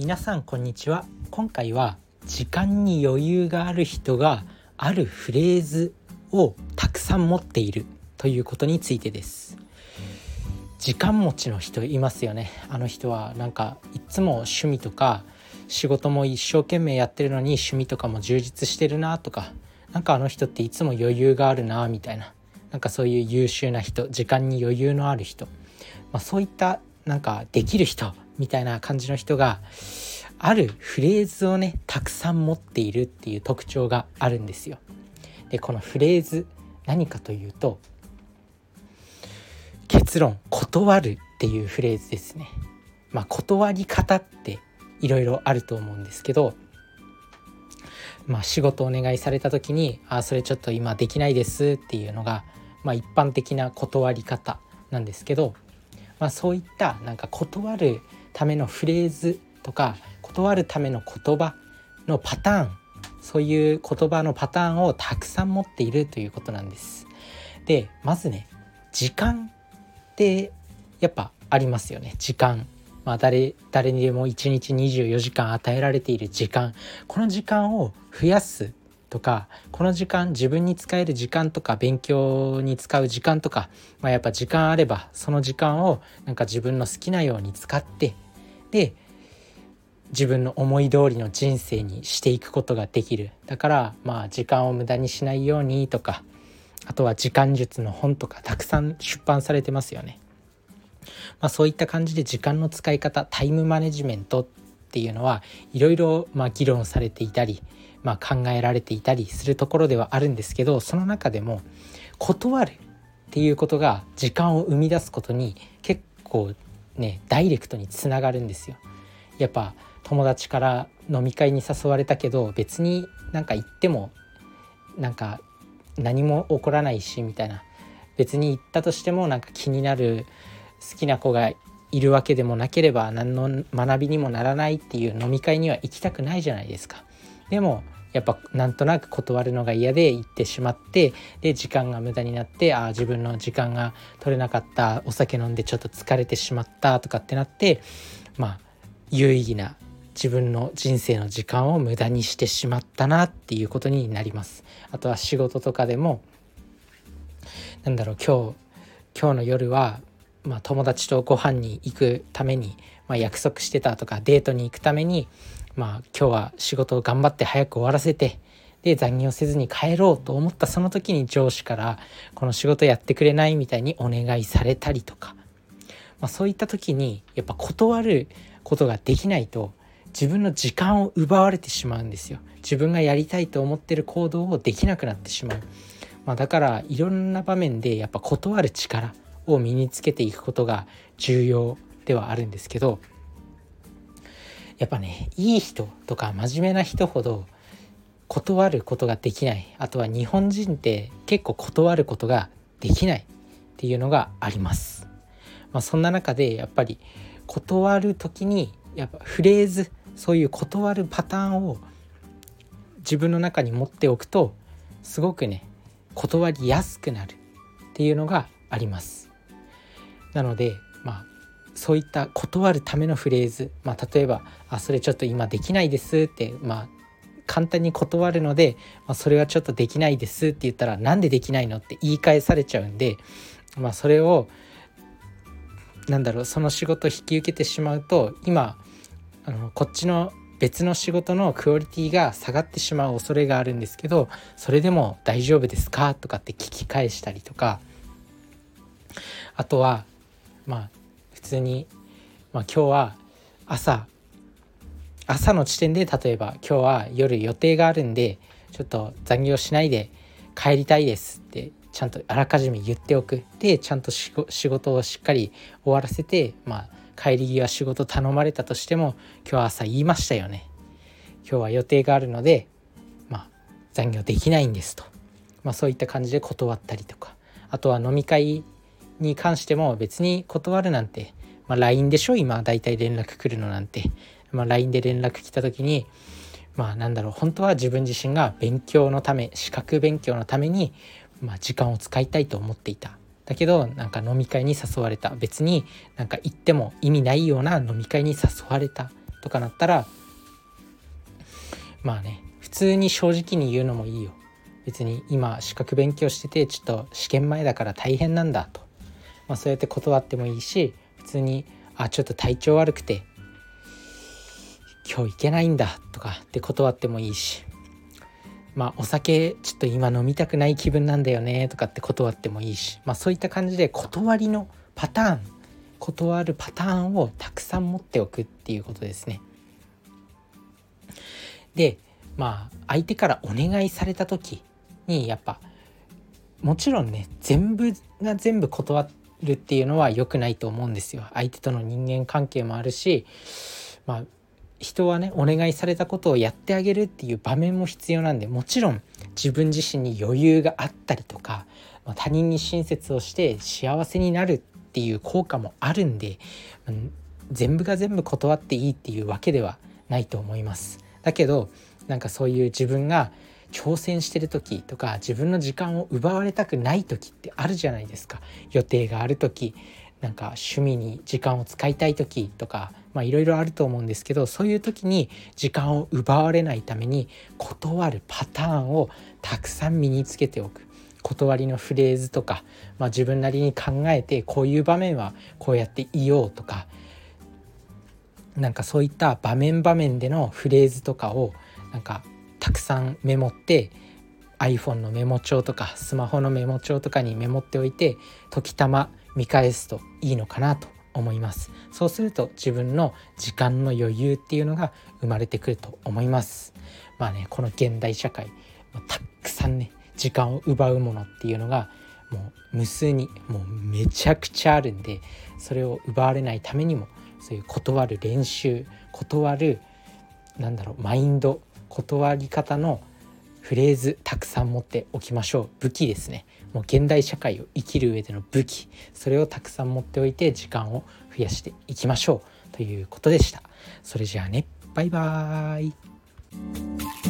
皆さんこんにちは。今回は時間に余裕がある人があるフレーズをたくさん持っているということについてです。時間持ちの人いますよね。あの人はなんかいつも趣味とか仕事も一生懸命やってるのに趣味とかも充実してるなとか。なんかあの人っていつも余裕があるなみたいな。なんかそういう優秀な人時間に余裕のある人、まあ、そういったなんかできる人みたいな感じの人があるフレーズをねたくさん持っているっていう特徴があるんですよ。でこのフレーズ何かというと結論断るっていうフレーズですね。まあ断り方っていろいろあると思うんですけどまあ、仕事お願いされた時に「あそれちょっと今できないです」っていうのが、まあ、一般的な断り方なんですけど、まあ、そういったなんか断るためのフレーズとか断るための言葉のパターンそういう言葉のパターンをたくさん持っているということなんです。でまずね時間ってやっぱありますよね。時間。まあ誰、誰にでも1日24時間与えられている時間。この時間を増やすとかこの時間自分に使える時間とか勉強に使う時間とか、まあ、やっぱ時間あればその時間をなんか自分の好きなように使ってで自分の思い通りの人生にしていくことができるだからまあ時間を無駄にしないようにとかあとは時間術の本とかたくさん出版されてますよね。まあ、そういった感じで時間の使い方タイムマネジメントっていうのはいろいろま議論されていたり、まあ、考えられていたりするところではあるんですけどその中でも断るっていうことが時間を生み出すことに結構ねダイレクトにつながるんですよ。やっぱ友達から飲み会に誘われたけど別になんか行ってもなんか何も起こらないしみたいな別に行ったとしてもなんか気になる好きな子がいるわけでもなければ何の学びにもならないっていう飲み会には行きたくないじゃないですか。でもやっぱなんとなく断るのが嫌で行ってしまってで時間が無駄になってああ自分の時間が取れなかったお酒飲んでちょっと疲れてしまったとかってなってまあ有意義な自分の人生の時間を無駄にしてしまったなっていうことになります。あとは仕事とかでもなんだろう今日今日の夜はまあ、友達とご飯に行くために、まあ、約束してたとかデートに行くために、まあ、今日は仕事を頑張って早く終わらせてで残業せずに帰ろうと思ったその時に上司からこの仕事やってくれないみたいにお願いされたりとか、まあ、そういった時にやっぱ断ることができないと自分の時間を奪われてしまうんですよ。自分がやりたいと思ってる行動をできなくなってしまう、まあ、だからいろんな場面でやっぱ断る力を身につけていくことが重要ではあるんですけどやっぱねいい人とか真面目な人ほど断ることができないあとは日本人って結構断ることができないっていうのがあります。まあ、そんな中でやっぱり断る時にやっぱフレーズそういう断るパターンを自分の中に持っておくとすごくね断りやすくなるっていうのがあります。なのでまあそういった断るためのフレーズ、まあ、例えば「あそれちょっと今できないです」ってまあ簡単に断るので、まあ、それはちょっとできないですって言ったらなんでできないのって言い返されちゃうんで、まあ、それをなんだろうその仕事を引き受けてしまうと今あのこっちの別の仕事のクオリティが下がってしまう恐れがあるんですけどそれでも大丈夫ですかとかって聞き返したりとかあとはまあ普通に、まあ、今日は朝朝の時点で例えば今日は夜予定があるんでちょっと残業しないで帰りたいですってちゃんとあらかじめ言っておく。でちゃんと仕事をしっかり終わらせてまあ帰り際仕事頼まれたとしても今日は朝言いましたよね。今日は予定があるのでまあ残業できないんですと、まあ、そういった感じで断ったりとか。あとは飲み会に関しても別に断るなんて、まあ、LINE でしょ？今大体連絡来るのなんて、まあ、LINE で連絡来た時にまあなんだろう本当は自分自身が勉強のため資格勉強のために、まあ、時間を使いたいと思っていた。だけどなんか飲み会に誘われた。別になんか行っても意味ないような飲み会に誘われた。とかなったらまあね普通に正直に言うのもいいよ。別に今資格勉強しててちょっと試験前だから大変なんだと、まあ、そうやって断ってもいいし普通にあちょっと体調悪くて今日行けないんだとかって断ってもいいしまあお酒ちょっと今飲みたくない気分なんだよねとかって断ってもいいしまあそういった感じで断りのパターン断るパターンをたくさん持っておくっていうことですね。でまあ相手からお願いされた時にやっぱもちろんね全部が全部断るっていうのは良くないと思うんですよ。相手との人間関係もあるしまあ人はねお願いされたことをやってあげるっていう場面も必要なんでもちろん自分自身に余裕があったりとか、まあ、他人に親切をして幸せになるっていう効果もあるんで、うん、全部が全部断っていいっていうわけではないと思います。だけどなんかそういう自分が挑戦してる時とか自分の時間を奪われたくない時ってあるじゃないですか。予定がある時なんか趣味に時間を使いたい時とかまあいろいろあると思うんですけどそういう時に時間を奪われないために断るパターンをたくさん身につけておく。断りのフレーズとか、まあ、自分なりに考えてこういう場面はこうやって言おうとかなんかそういった場面場面でのフレーズとかをなんかたくさんメモって iPhone のメモ帳とかスマホのメモ帳とかにメモっておいて時たま見返すといいのかなと思います。そうすると自分の時間の余裕っていうのが生まれてくると思います。まあねこの現代社会たくさんね時間を奪うものっていうのがもう無数にもうめちゃくちゃあるんでそれを奪われないためにもそういう断る練習断るなんだろうマインド断り方のフレーズたくさん持っておきましょう。武器ですね。もう現代社会を生きる上での武器。それをたくさん持っておいて時間を増やしていきましょう。ということでした。それじゃあね。バイバーイ。